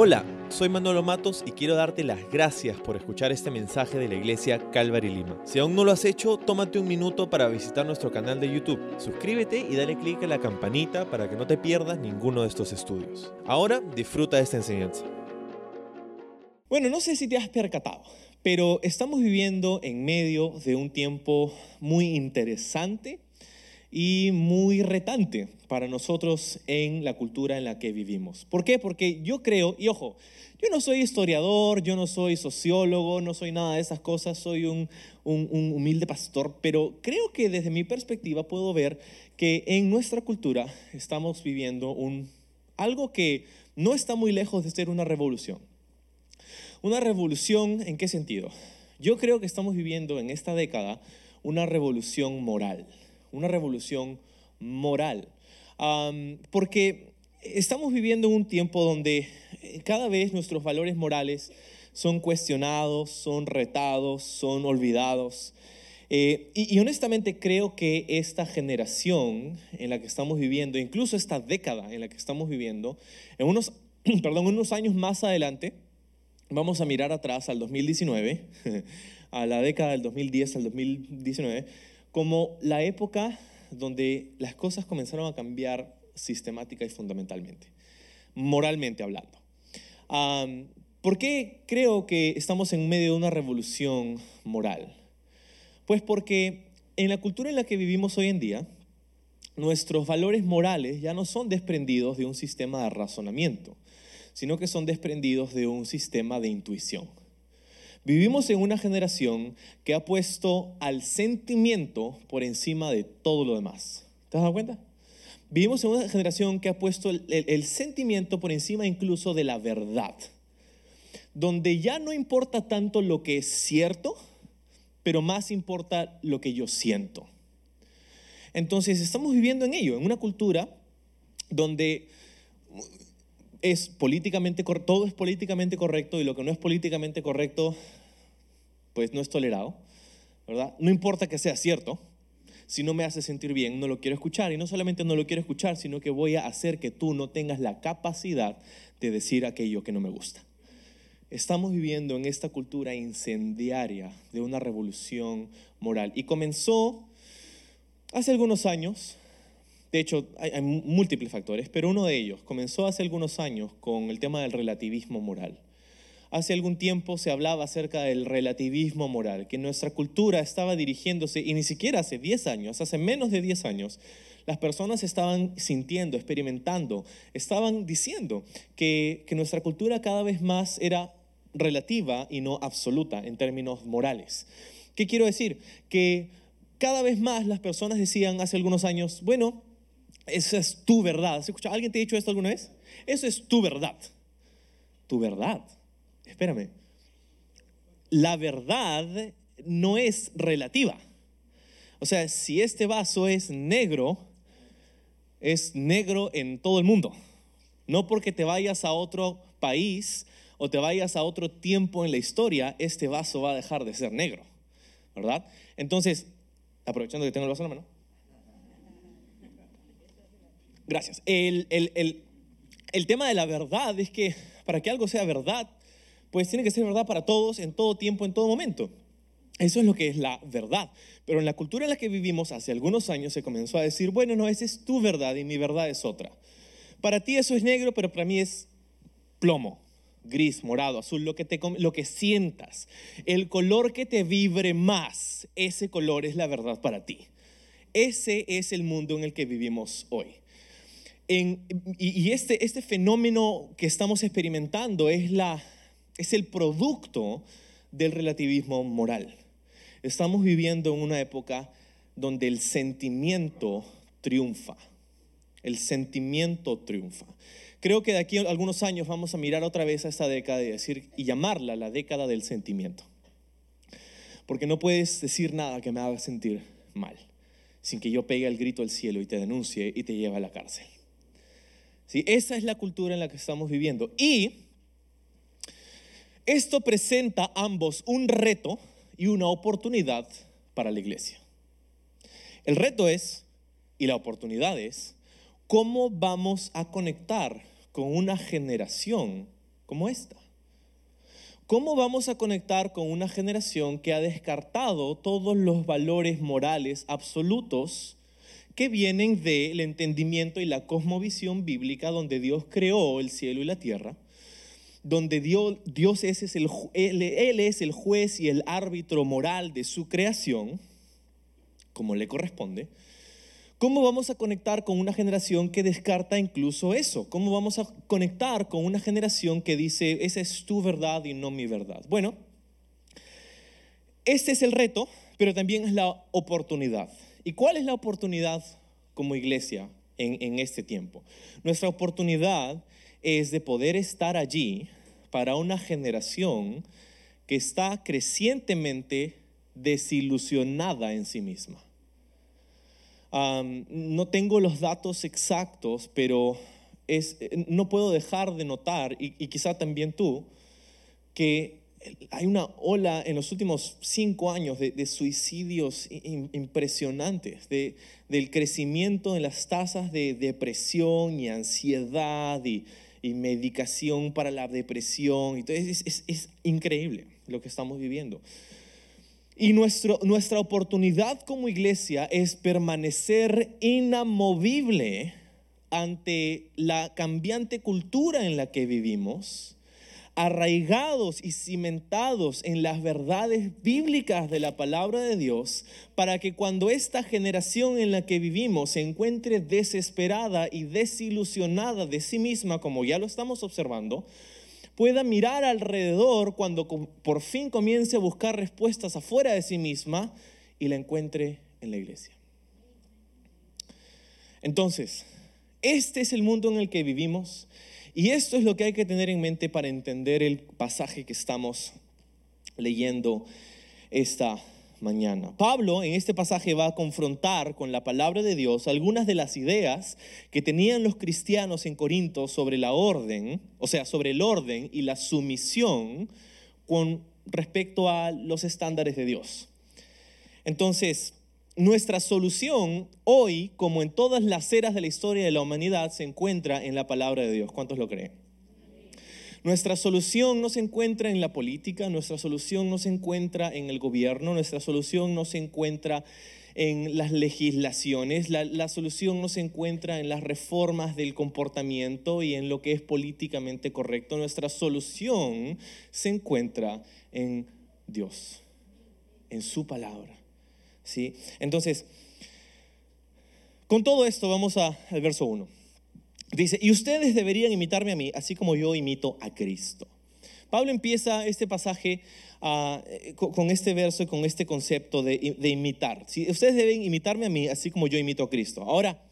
Hola, soy Manolo Matos y quiero darte las gracias por escuchar este mensaje de la iglesia Calvary Lima. Si aún no lo has hecho, tómate un minuto para visitar nuestro canal de YouTube. Suscríbete y dale clic a la campanita para que no te pierdas ninguno de estos estudios. Ahora disfruta de esta enseñanza. Bueno, no sé si te has percatado, pero estamos viviendo en medio de un tiempo muy interesante y muy retante para nosotros en la cultura en la que vivimos. ¿Por qué? Porque yo creo, y ojo, yo no soy historiador, yo no soy sociólogo, no soy nada de esas cosas, soy un, humilde pastor, pero creo que desde mi perspectiva puedo ver que en nuestra cultura estamos viviendo un, algo que no está muy lejos de ser una revolución. Una revolución, ¿en qué sentido? Yo creo que estamos viviendo en esta década una revolución moral una revolución moral. porque estamos viviendo un tiempo donde eh, cada vez nuestros valores morales son cuestionados, son retados, son olvidados. Eh, y, honestamente creo que esta generación en la que estamos viviendo, incluso esta década en la que estamos viviendo, en unos, perdón, unos años más adelante, vamos a mirar atrás al 2019, a la década del 2010 al 2019, como la época donde las cosas comenzaron a cambiar sistemática y fundamentalmente, moralmente hablando. ¿Por qué creo que estamos en medio de una revolución moral? Pues porque en la cultura en la que vivimos hoy en día, nuestros valores morales ya no son desprendidos de un sistema de razonamiento, sino que son desprendidos de un sistema de intuición. Vivimos en una generación que ha puesto al sentimiento por encima de todo lo demás. ¿Te has dado cuenta? Vivimos en una generación que ha puesto el, sentimiento por encima incluso de la verdad, donde ya no importa tanto lo que es cierto, pero más importa lo que yo siento. Entonces estamos viviendo en ello, en una cultura donde es políticamente todo es políticamente correcto y lo que no es políticamente correcto pues no es tolerado, ¿verdad? No importa que sea cierto, si no me hace sentir bien, no lo quiero escuchar. Y no solamente no lo quiero escuchar, sino que voy a hacer que tú no tengas la capacidad de decir aquello que no me gusta. Estamos viviendo en esta cultura incendiaria de una revolución moral. Y comenzó hace algunos años, de hecho hay, hay múltiples factores, pero uno de ellos comenzó hace algunos años con el tema del relativismo moral. Hace algún tiempo se hablaba acerca del relativismo moral, que nuestra cultura estaba dirigiéndose, y ni siquiera hace 10 años, hace menos de 10 años, las personas estaban sintiendo, experimentando, estaban diciendo que, nuestra cultura cada vez más era relativa y no absoluta en términos morales. ¿Qué quiero decir? Que cada vez más las personas decían hace algunos años, bueno, esa es tu verdad. ¿Alguien te ha dicho esto alguna vez? Eso es tu verdad. Tu verdad espérame, la verdad no es relativa. O sea, si este vaso es negro, es negro en todo el mundo. No porque te vayas a otro país o te vayas a otro tiempo en la historia, este vaso va a dejar de ser negro. ¿Verdad? Entonces, aprovechando que tengo el vaso en la mano. Gracias. El, el tema de la verdad es que para que algo sea verdad, pues tiene que ser verdad para todos, en todo tiempo, en todo momento. Eso es lo que es la verdad. Pero en la cultura en la que vivimos hace algunos años se comenzó a decir, bueno, no, esa es tu verdad y mi verdad es otra. Para ti eso es negro, pero para mí es plomo, gris, morado, azul, lo que, te, lo que sientas. El color que te vibre más, ese color es la verdad para ti. Ese es el mundo en el que vivimos hoy. y este, este fenómeno que estamos experimentando es la es el producto del relativismo moral. Estamos viviendo en una época donde el sentimiento triunfa. El sentimiento triunfa. Creo que de aquí a algunos años vamos a mirar otra vez a esta década y decir y llamarla la década del sentimiento. Porque no puedes decir nada que me haga sentir mal sin que yo pegue el grito al cielo y te denuncie y te lleve a la cárcel. ¿Sí? Esa es la cultura en la que estamos viviendo. Y esto presenta ambos un reto y una oportunidad para la iglesia. El reto es, y la oportunidad es, cómo vamos a conectar con una generación como esta? ¿Cómo vamos a conectar con una generación que ha descartado todos los valores morales absolutos que vienen del entendimiento y la cosmovisión bíblica donde Dios creó el cielo y la tierra? Donde Dios, es el juez y el árbitro moral de su creación, como le corresponde, ¿Cómo vamos a conectar con una generación que descarta incluso eso? ¿Cómo vamos a conectar con una generación que dice, esa es tu verdad y no mi verdad? Bueno, este es el reto, pero también es la oportunidad. ¿Y cuál es la oportunidad como iglesia en, en este tiempo? Nuestra oportunidad es de poder estar allí para una generación que está crecientemente desilusionada en sí misma. No tengo los datos exactos, pero es, no puedo dejar de notar, y, quizá también tú, que hay una ola en los últimos cinco años de, suicidios impresionantes, de, del crecimiento en las tasas de depresión y ansiedad y, medicación para la depresión. Entonces es, es increíble lo que estamos viviendo. Y nuestro, nuestra oportunidad como iglesia es permanecer inamovible ante la cambiante cultura en la que vivimos, arraigados y cimentados en las verdades bíblicas de la palabra de Dios, para que cuando esta generación en la que vivimos se encuentre desesperada y desilusionada de sí misma, como ya lo estamos observando, pueda mirar alrededor cuando por fin comience a buscar respuestas afuera de sí misma y la encuentre en la iglesia. Entonces, este es el mundo en el que vivimos y esto es lo que hay que tener en mente para entender el pasaje que estamos leyendo esta mañana. Pablo en este pasaje va a confrontar con la palabra de Dios algunas de las ideas que tenían los cristianos en Corinto sobre la orden, o sea, sobre el orden y la sumisión con respecto a los estándares de Dios. Entonces, nuestra solución hoy, como en todas las eras de la historia de la humanidad, se encuentra en la palabra de Dios. ¿Cuántos lo creen? Nuestra solución no se encuentra en la política, nuestra solución no se encuentra en el gobierno, nuestra solución no se encuentra en las legislaciones, la, solución no se encuentra en las reformas del comportamiento y en lo que es políticamente correcto, nuestra solución se encuentra en Dios, en su palabra. ¿Sí? Entonces, con todo esto vamos a, al verso 1. Dice, y ustedes deberían imitarme a mí, así como yo imito a Cristo. Pablo empieza este pasaje ah, con este verso y con este concepto de, imitar. Ustedes deben imitarme a mí, así como yo imito a Cristo. Ahora,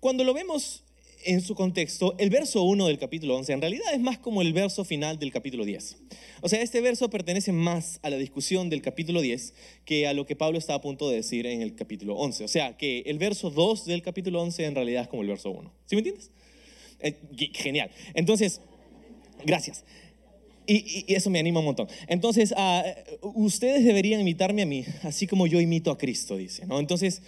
cuando lo vemos en su contexto, el verso 1 del capítulo 11 en realidad es más como el verso final del capítulo 10. O sea, este verso pertenece más a la discusión del capítulo 10 que a lo que Pablo está a punto de decir en el capítulo 11. O sea, que el verso 2 del capítulo 11 en realidad es como el verso 1. ¿Sí me entiendes? Eh, genial. Entonces, gracias. Y, eso me anima un montón. Entonces, ah, ustedes deberían imitarme a mí, así como yo imito a Cristo, dice. ¿no? Entonces,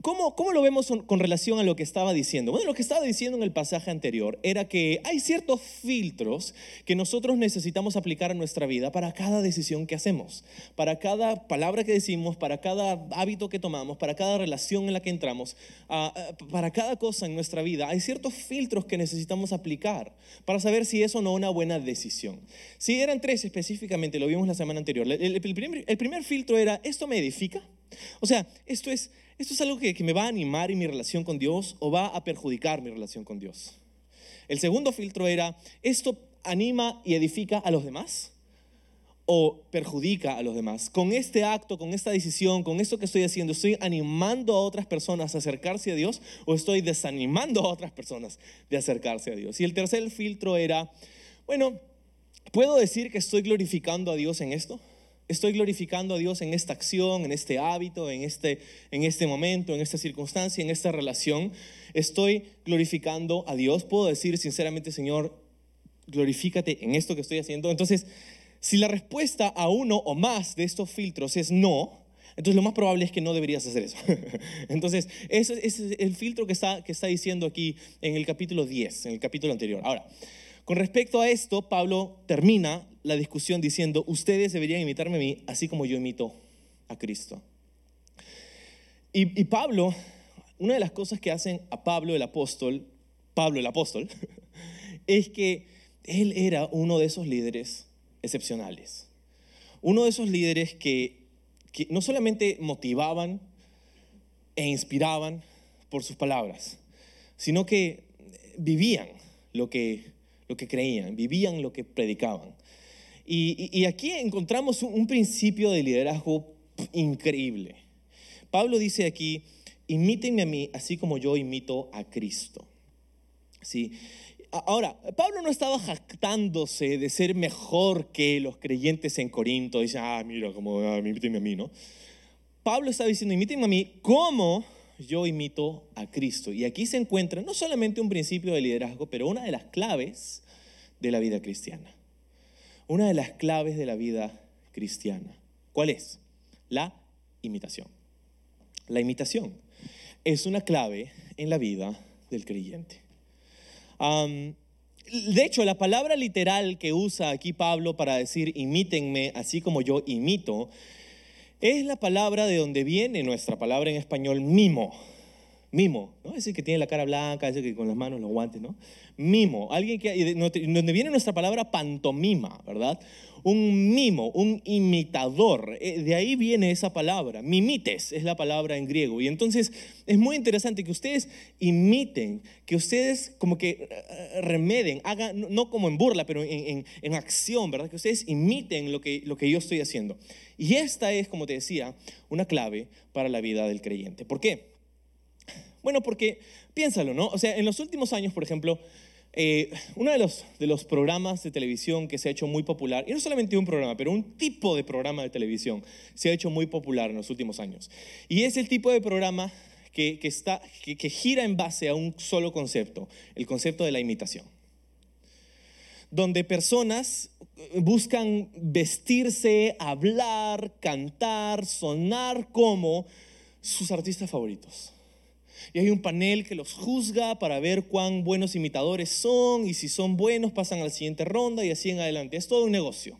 ¿Cómo, ¿Cómo, lo vemos con relación a lo que estaba diciendo? Bueno, lo que estaba diciendo en el pasaje anterior era que hay ciertos filtros que nosotros necesitamos aplicar a nuestra vida para cada decisión que hacemos, para cada palabra que decimos, para cada hábito que tomamos, para cada relación en la que entramos, ah, ah, para cada cosa en nuestra vida. Hay ciertos filtros que necesitamos aplicar para saber si es o no una buena decisión. Si eran tres específicamente, lo vimos la semana anterior. El, primer, el primer filtro era, ¿esto me edifica? O sea, esto es ¿esto es algo que, me va a animar en mi relación con Dios o va a perjudicar mi relación con Dios? El segundo filtro era, ¿esto anima y edifica a los demás? o perjudica a los demás. Con este acto, con esta decisión, con esto que estoy haciendo, ¿estoy animando a otras personas a acercarse a Dios o estoy desanimando a otras personas de acercarse a Dios? Y el tercer filtro era, bueno, ¿puedo decir que estoy glorificando a Dios en esto? Estoy glorificando a Dios en esta acción, en este hábito, en este, en este momento, en esta circunstancia, en esta relación. Estoy glorificando a Dios. Puedo decir sinceramente, Señor, glorifícate en esto que estoy haciendo. Entonces, si la respuesta a uno o más de estos filtros es no, entonces lo más probable es que no deberías hacer eso. Entonces, ese, es el filtro que está, que está diciendo aquí en el capítulo 10, en el capítulo anterior. Ahora, Con respecto a esto, Pablo termina la discusión diciendo, ustedes deberían imitarme a mí, así como yo imito a Cristo. Y, Pablo, una de las cosas que hacen a Pablo el apóstol, Pablo el apóstol, es que él era uno de esos líderes excepcionales. Uno de esos líderes que, que no solamente motivaban e inspiraban por sus palabras, sino que vivían lo que, lo que creían, vivían lo que predicaban. Y, aquí encontramos un, principio de liderazgo increíble. Pablo dice aquí, imítenme a mí así como yo imito a Cristo. ¿Sí? Ahora, Pablo no estaba jactándose de ser mejor que los creyentes en Corinto. Dice, ah, mira, como, ah, imítenme a mí, ¿no? Pablo estaba diciendo, imítenme a mí como yo imito a Cristo. Y aquí se encuentra no solamente un principio de liderazgo, pero una de las claves de la vida cristiana. Una de las claves de la vida cristiana. ¿Cuál es? La imitación. La imitación es una clave en la vida del creyente. De hecho, la palabra literal que usa aquí Pablo para decir imítenme así como yo imito, es la palabra de donde viene nuestra palabra en español mimo. Mimo, ¿no? Es decir, que tiene la cara blanca, es decir, que con las manos, los guantes, ¿no? Mimo, alguien que, donde viene nuestra palabra pantomima, ¿verdad? Un mimo, un imitador, eh, de ahí viene esa palabra, mimites es la palabra en griego. Y entonces es muy interesante que ustedes imiten, que ustedes como que eh, remeden, hagan, no como en burla, pero en, en, acción, ¿verdad? Que ustedes imiten lo que, lo que yo estoy haciendo. Y esta es, como te decía, una clave para la vida del creyente. ¿Por qué? Bueno, porque piénsalo, ¿no? O sea, en los últimos años, por ejemplo, eh, uno de los, programas de televisión que se ha hecho muy popular, y no solamente un programa, pero un tipo de programa de televisión se ha hecho muy popular en los últimos años. Y es el tipo de programa que gira en base a un solo concepto, el concepto de la imitación. Donde personas buscan vestirse, hablar, cantar, sonar como sus artistas favoritos y hay un panel que los juzga para ver cuán buenos imitadores son y si son buenos pasan a la siguiente ronda y así en adelante. Es todo un negocio.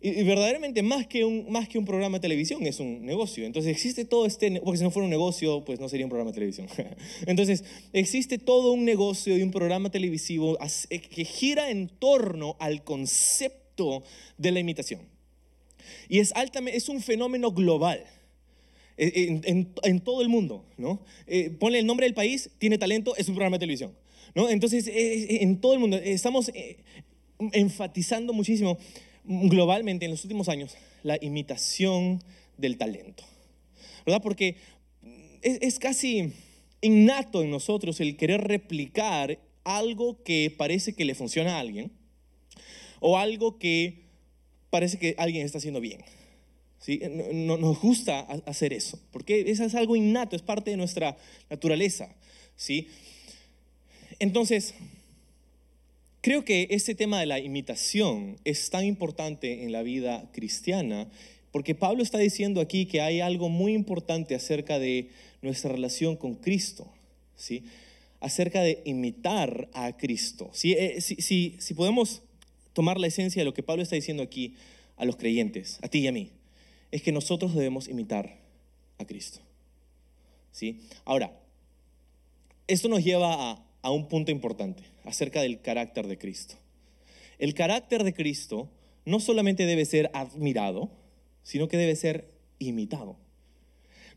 Y, verdaderamente más que, un, más que un programa de televisión es un negocio. Entonces existe todo este, porque si no fuera un negocio, pues no sería un programa de televisión. Entonces existe todo un negocio y un programa televisivo eh, que gira en torno al concepto de la imitación. Y es, altamente, es un fenómeno global. Eh, en, todo el mundo, ¿no? Eh, ponle el nombre del país, tiene talento, es un programa de televisión, ¿no? Entonces, eh, en todo el mundo, estamos enfatizando muchísimo globalmente en los últimos años la imitación del talento, ¿verdad? Porque es, es casi innato en nosotros el querer replicar algo que parece que le funciona a alguien o algo que parece que alguien está haciendo bien. No, nos gusta hacer eso, porque eso es algo innato, es parte de nuestra naturaleza. ¿sí? Entonces, creo que ese tema de la imitación es tan importante en la vida cristiana, porque Pablo está diciendo aquí que hay algo muy importante acerca de nuestra relación con Cristo, ¿sí? acerca de imitar a Cristo. Eh, si, si podemos tomar la esencia de lo que Pablo está diciendo aquí a los creyentes, a ti y a mí es que nosotros debemos imitar a Cristo. ¿Sí? Ahora, esto nos lleva a, un punto importante acerca del carácter de Cristo. El carácter de Cristo no solamente debe ser admirado, sino que debe ser imitado.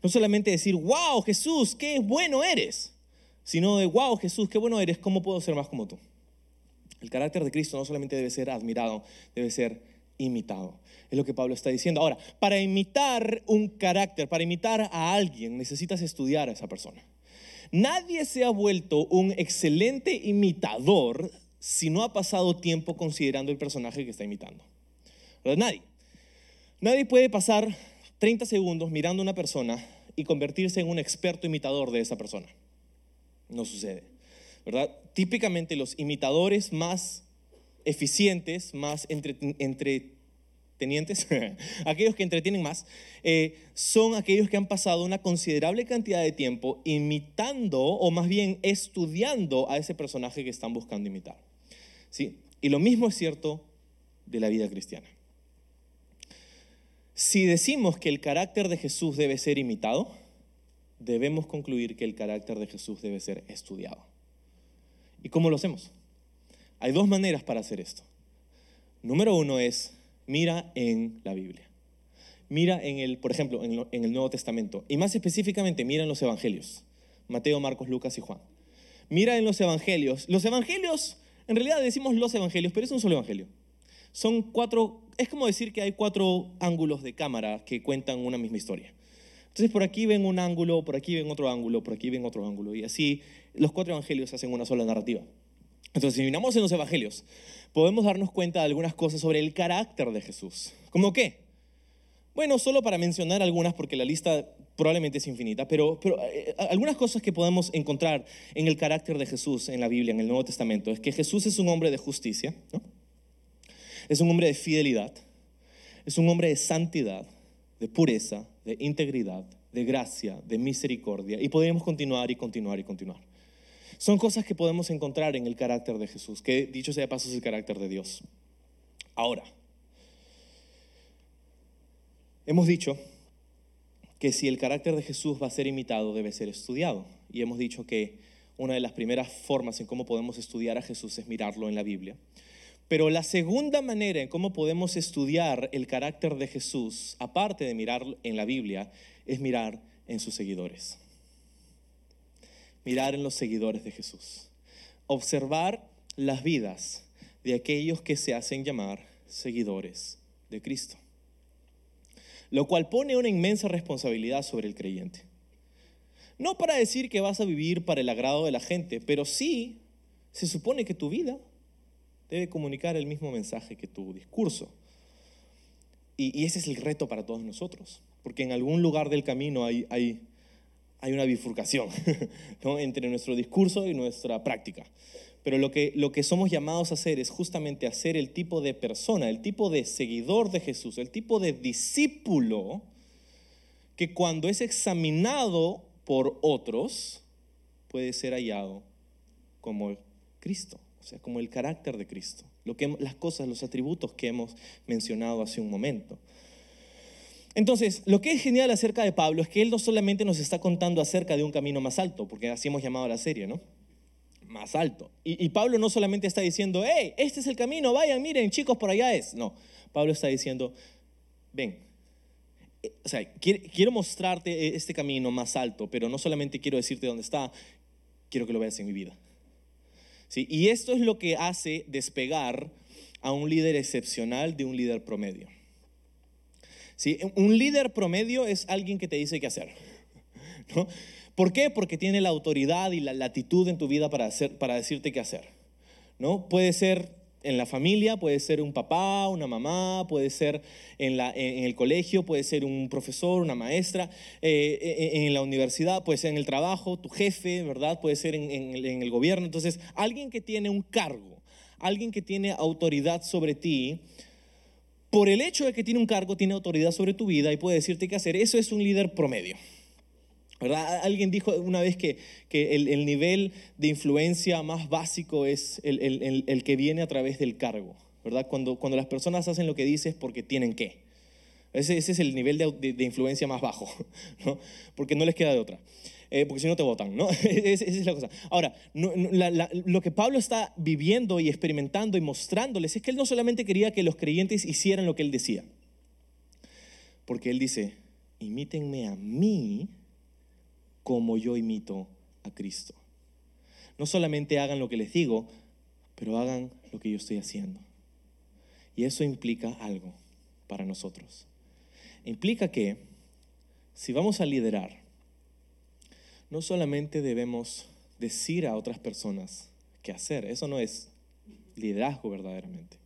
No solamente decir, wow, Jesús, qué bueno eres, sino de, wow, Jesús, qué bueno eres, ¿cómo puedo ser más como tú? El carácter de Cristo no solamente debe ser admirado, debe ser imitado. Es lo que Pablo está diciendo. Ahora, para imitar un carácter, para imitar a alguien, necesitas estudiar a esa persona. Nadie se ha vuelto un excelente imitador si no ha pasado tiempo considerando el personaje que está imitando. Nadie. Nadie puede pasar 30 segundos mirando a una persona y convertirse en un experto imitador de esa persona. No sucede. ¿verdad? Típicamente los imitadores más eficientes, más entretenientes, aquellos que entretienen más, eh, son aquellos que han pasado una considerable cantidad de tiempo imitando o más bien estudiando a ese personaje que están buscando imitar. ¿sí? Y lo mismo es cierto de la vida cristiana. Si decimos que el carácter de Jesús debe ser imitado, debemos concluir que el carácter de Jesús debe ser estudiado. ¿Y cómo lo hacemos? Hay dos maneras para hacer esto. Número uno es, mira en la Biblia. Mira en el, por ejemplo, en, el Nuevo Testamento. Y más específicamente, mira en los Evangelios. Mateo, Marcos, Lucas y Juan. Mira en los Evangelios. Los Evangelios, en realidad decimos los Evangelios, pero es un solo Evangelio. Son cuatro, es como decir que hay cuatro ángulos de cámara que cuentan una misma historia. Entonces por aquí ven un ángulo, por aquí ven otro ángulo, por aquí ven otro ángulo. Y así los cuatro evangelios hacen una sola narrativa. Entonces si miramos en los evangelios, podemos darnos cuenta de algunas cosas sobre el carácter de Jesús. ¿Cómo qué? Bueno, solo para mencionar algunas, porque la lista probablemente es infinita, pero, pero eh, algunas cosas que podemos encontrar en el carácter de Jesús en la Biblia, en el Nuevo Testamento, es que Jesús es un hombre de justicia, es un hombre de fidelidad, es un hombre de santidad, de pureza, de integridad, de gracia, de misericordia. Y podemos continuar y continuar y continuar. Son cosas que podemos encontrar en el carácter de Jesús, que dicho sea de paso es el carácter de Dios. Ahora, hemos dicho que si el carácter de Jesús va a ser imitado, debe ser estudiado. Y hemos dicho que una de las primeras formas en cómo podemos estudiar a Jesús es mirarlo en la Biblia. Pero la segunda manera en cómo podemos estudiar el carácter de Jesús, aparte de mirar en la Biblia, es mirar en sus seguidores. Mirar en los seguidores de Jesús. Observar las vidas de aquellos que se hacen llamar seguidores de Cristo. Lo cual pone una inmensa responsabilidad sobre el creyente. No para decir que vas a vivir para el agrado de la gente, pero sí se supone que tu vida debe comunicar el mismo mensaje que tu discurso. Y, ese es el reto para todos nosotros, porque en algún lugar del camino hay, hay una bifurcación entre nuestro discurso y nuestra práctica. Pero lo que, lo que somos llamados a hacer es justamente hacer el tipo de persona, el tipo de seguidor de Jesús, el tipo de discípulo que cuando es examinado por otros puede ser hallado como Cristo. O sea, como el carácter de Cristo, lo que, las cosas, los atributos que hemos mencionado hace un momento. Entonces, lo que es genial acerca de Pablo es que él no solamente nos está contando acerca de un camino más alto, porque así hemos llamado a la serie, ¿no? Más alto. Y, y Pablo no solamente está diciendo, hey, este es el camino, vayan, miren, chicos, por allá es. No, Pablo está diciendo, ven, eh, o sea, quiero mostrarte este camino más alto, pero no solamente quiero decirte dónde está, quiero que lo veas en mi vida. Y esto es lo que hace despegar a un líder excepcional de un líder promedio. ¿Sí? Un líder promedio es alguien que te dice qué hacer. ¿no? ¿Por qué? Porque tiene la autoridad y la latitud en tu vida para, hacer, para decirte qué hacer. ¿no? Puede ser en la familia, puede ser un papá, una mamá, puede ser en, la, en el colegio, puede ser un profesor, una maestra, eh, eh, en la universidad, puede ser en el trabajo, tu jefe, ¿verdad? Puede ser en, en el gobierno. Entonces, alguien que tiene un cargo, alguien que tiene autoridad sobre ti, por el hecho de que tiene un cargo, tiene autoridad sobre tu vida y puede decirte qué hacer. Eso es un líder promedio. Alguien dijo una vez que, el, nivel de influencia más básico es el, que viene a través del cargo, ¿verdad? Cuando, cuando las personas hacen lo que dices porque tienen que. Ese, ese es el nivel de, de, influencia más bajo, ¿no? Porque no les queda de otra. Eh, porque si no te votan, ¿no? esa es la cosa. Ahora, lo que Pablo está viviendo y experimentando y mostrándoles es que él no solamente quería que los creyentes hicieran lo que él decía, porque él dice, imítenme a mí como yo imito a Cristo. No solamente hagan lo que les digo, pero hagan lo que yo estoy haciendo. Y eso implica algo para nosotros. Implica que si vamos a liderar, no solamente debemos decir a otras personas qué hacer, eso no es liderazgo verdaderamente,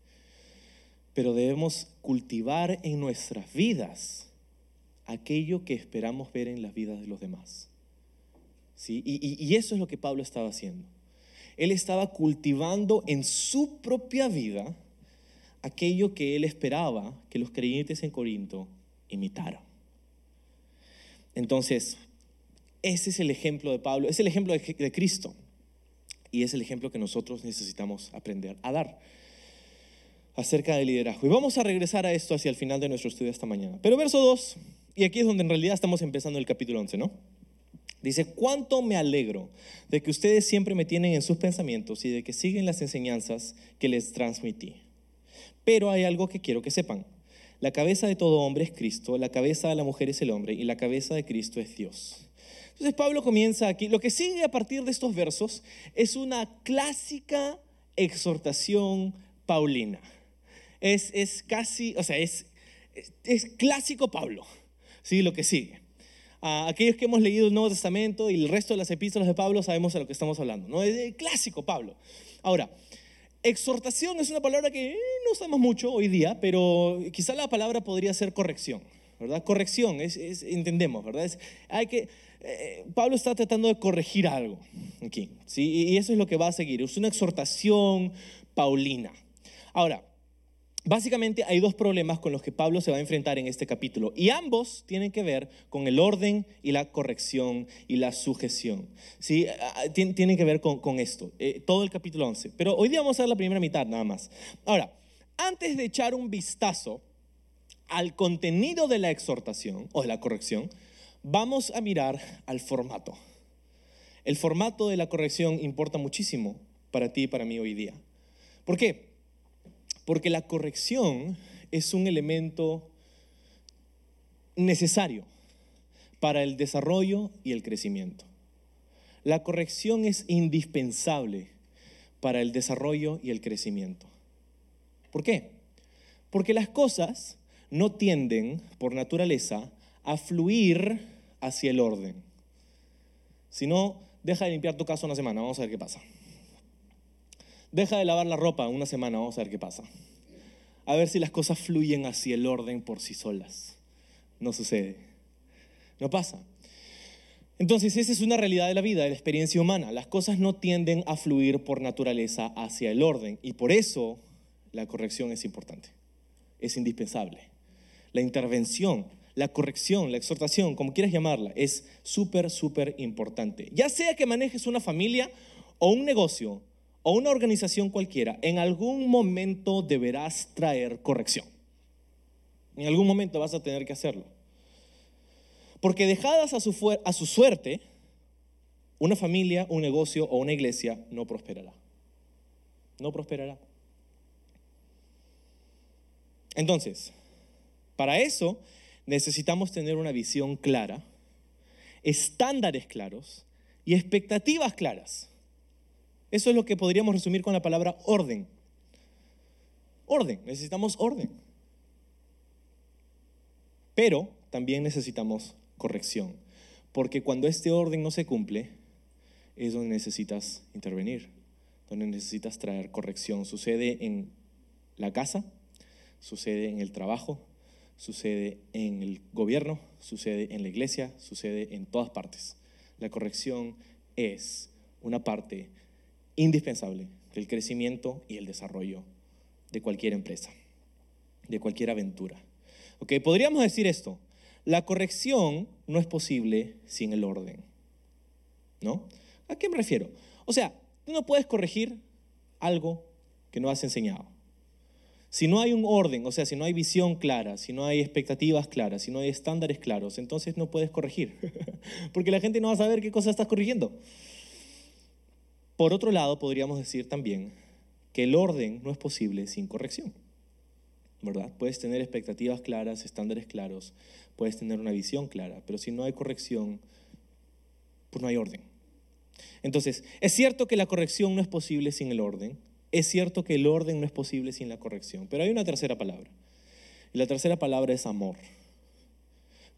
pero debemos cultivar en nuestras vidas aquello que esperamos ver en las vidas de los demás. Y, eso es lo que Pablo estaba haciendo. Él estaba cultivando en su propia vida aquello que él esperaba que los creyentes en Corinto imitaran. Entonces, ese es el ejemplo de Pablo, es el ejemplo de, Cristo. Y es el ejemplo que nosotros necesitamos aprender a dar acerca del liderazgo. Y vamos a regresar a esto hacia el final de nuestro estudio esta mañana. Pero verso 2, y aquí es donde en realidad estamos empezando el capítulo 11, ¿no? Dice, cuánto me alegro de que ustedes siempre me tienen en sus pensamientos y de que siguen las enseñanzas que les transmití. Pero hay algo que quiero que sepan. La cabeza de todo hombre es Cristo, la cabeza de la mujer es el hombre y la cabeza de Cristo es Dios. Entonces Pablo comienza aquí. Lo que sigue a partir de estos versos es una clásica exhortación paulina. Es, es casi, o sea, es, es, clásico Pablo, ¿sí? Lo que sigue. A aquellos que hemos leído el Nuevo Testamento y el resto de las epístolas de Pablo sabemos de lo que estamos hablando, ¿no? Es clásico Pablo. Ahora, exhortación es una palabra que eh, no usamos mucho hoy día, pero quizá la palabra podría ser corrección, ¿verdad? Corrección, es, entendemos, ¿verdad? Es, hay que, eh, Pablo está tratando de corregir algo aquí, ¿sí? Y eso es lo que va a seguir, es una exhortación paulina. Ahora, Básicamente hay dos problemas con los que Pablo se va a enfrentar en este capítulo y ambos tienen que ver con el orden y la corrección y la sujeción. ¿sí? Tienen que ver con, esto, eh, todo el capítulo 11. Pero hoy día vamos a ver la primera mitad nada más. Ahora, antes de echar un vistazo al contenido de la exhortación o de la corrección, vamos a mirar al formato. El formato de la corrección importa muchísimo para ti y para mí hoy día. ¿Por qué? Porque la corrección es un elemento necesario para el desarrollo y el crecimiento. La corrección es indispensable para el desarrollo y el crecimiento. ¿Por qué? Porque las cosas no tienden, por naturaleza, a fluir hacia el orden. Si no, deja de limpiar tu casa una semana, vamos a ver qué pasa. Deja de lavar la ropa una semana, vamos a ver qué pasa. A ver si las cosas fluyen hacia el orden por sí solas. No sucede. No pasa. Entonces, esa es una realidad de la vida, de la experiencia humana. Las cosas no tienden a fluir por naturaleza hacia el orden y por eso la corrección es importante, es indispensable. La intervención, la corrección, la exhortación, como quieras llamarla, es súper, súper importante. Ya sea que manejes una familia o un negocio, o una organización cualquiera, en algún momento deberás traer corrección. En algún momento vas a tener que hacerlo. Porque dejadas a su, a su suerte, una familia, un negocio o una iglesia no prosperará. No prosperará. Entonces, para eso necesitamos tener una visión clara, estándares claros y expectativas claras. Eso es lo que podríamos resumir con la palabra orden. Orden, necesitamos orden. Pero también necesitamos corrección, porque cuando este orden no se cumple, es donde necesitas intervenir, donde necesitas traer corrección. Sucede en la casa, sucede en el trabajo, sucede en el gobierno, sucede en la iglesia, sucede en todas partes. La corrección es una parte indispensable del crecimiento y el desarrollo de cualquier empresa, de cualquier aventura. Okay, podríamos decir esto, la corrección no es posible sin el orden. ¿No? ¿A qué me refiero? O sea, tú no puedes corregir algo que no has enseñado. Si no hay un orden, o sea, si no hay visión clara, si no hay expectativas claras, si no hay estándares claros, entonces no puedes corregir. Porque la gente no va a saber qué cosa estás corrigiendo. Por otro lado, podríamos decir también que el orden no es posible sin corrección. ¿Verdad? Puedes tener expectativas claras, estándares claros, puedes tener una visión clara, pero si no hay corrección, pues no hay orden. Entonces, es cierto que la corrección no es posible sin el orden, es cierto que el orden no es posible sin la corrección, pero hay una tercera palabra. Y la tercera palabra es amor.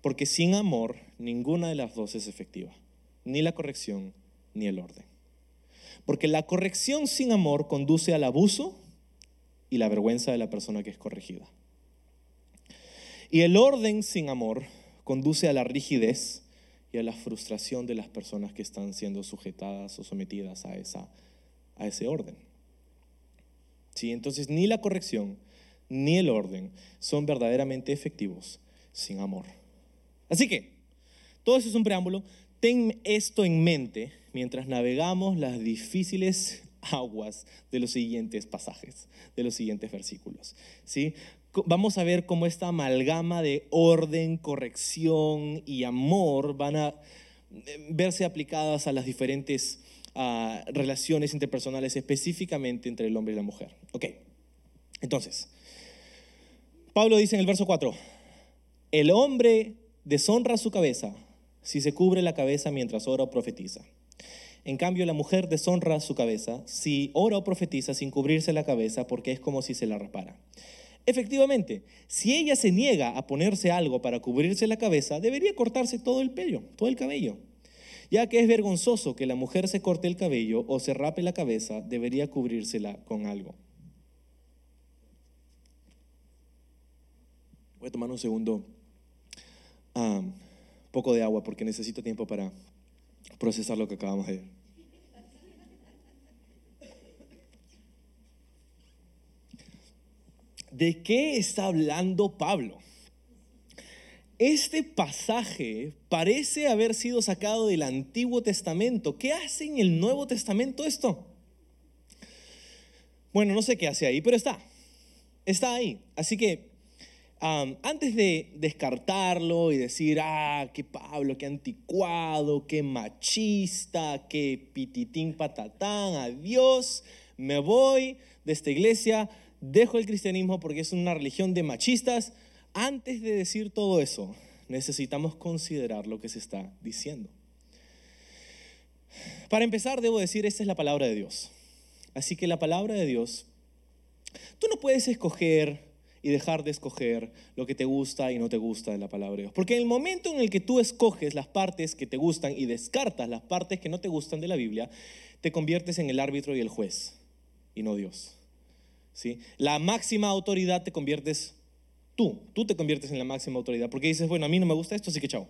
Porque sin amor, ninguna de las dos es efectiva, ni la corrección ni el orden. Porque la corrección sin amor conduce al abuso y la vergüenza de la persona que es corregida. Y el orden sin amor conduce a la rigidez y a la frustración de las personas que están siendo sujetadas o sometidas a, esa, ese orden. ¿Sí? Entonces, ni la corrección ni el orden son verdaderamente efectivos sin amor. Así que, todo eso es un preámbulo. Ten esto en mente mientras navegamos las difíciles aguas de los siguientes pasajes, de los siguientes versículos. ¿sí? Vamos a ver cómo esta amalgama de orden, corrección y amor van a eh, verse aplicadas a las diferentes relaciones interpersonales, específicamente entre el hombre y la mujer. Ok, entonces, Pablo dice en el verso 4, el hombre deshonra su cabeza si se cubre la cabeza mientras ora o profetiza. En cambio, la mujer deshonra su cabeza si ora o profetiza sin cubrirse la cabeza porque es como si se la rapara. Efectivamente, si ella se niega a ponerse algo para cubrirse la cabeza, debería cortarse todo el pelo, todo el cabello. Ya que es vergonzoso que la mujer se corte el cabello o se rape la cabeza, debería cubrírsela con algo. Voy a tomar un segundo um, poco de agua porque necesito tiempo para procesar lo que acabamos de ver. ¿De qué está hablando Pablo? Este pasaje parece haber sido sacado del Antiguo Testamento. ¿Qué hace en el Nuevo Testamento esto? Bueno, no sé qué hace ahí, pero está. Está ahí. Así que antes de descartarlo y decir, ah, qué Pablo, qué anticuado, qué machista, qué pititín patatán, adiós, me voy de esta iglesia, dejo el cristianismo porque es una religión de machistas. Antes de decir todo eso, necesitamos considerar lo que se está diciendo. Para empezar, debo decir, esta es la palabra de Dios. Así que la palabra de Dios, tú no puedes escoger y dejar de escoger lo que te gusta y no te gusta de la palabra de Dios. Porque en el momento en el que tú escoges las partes que te gustan y descartas las partes que no te gustan de la Biblia, te conviertes en el árbitro y el juez y no Dios. ¿Sí? La máxima autoridad te conviertes tú, tú te conviertes en la máxima autoridad porque dices, bueno, a mí no me gusta esto, así que chao.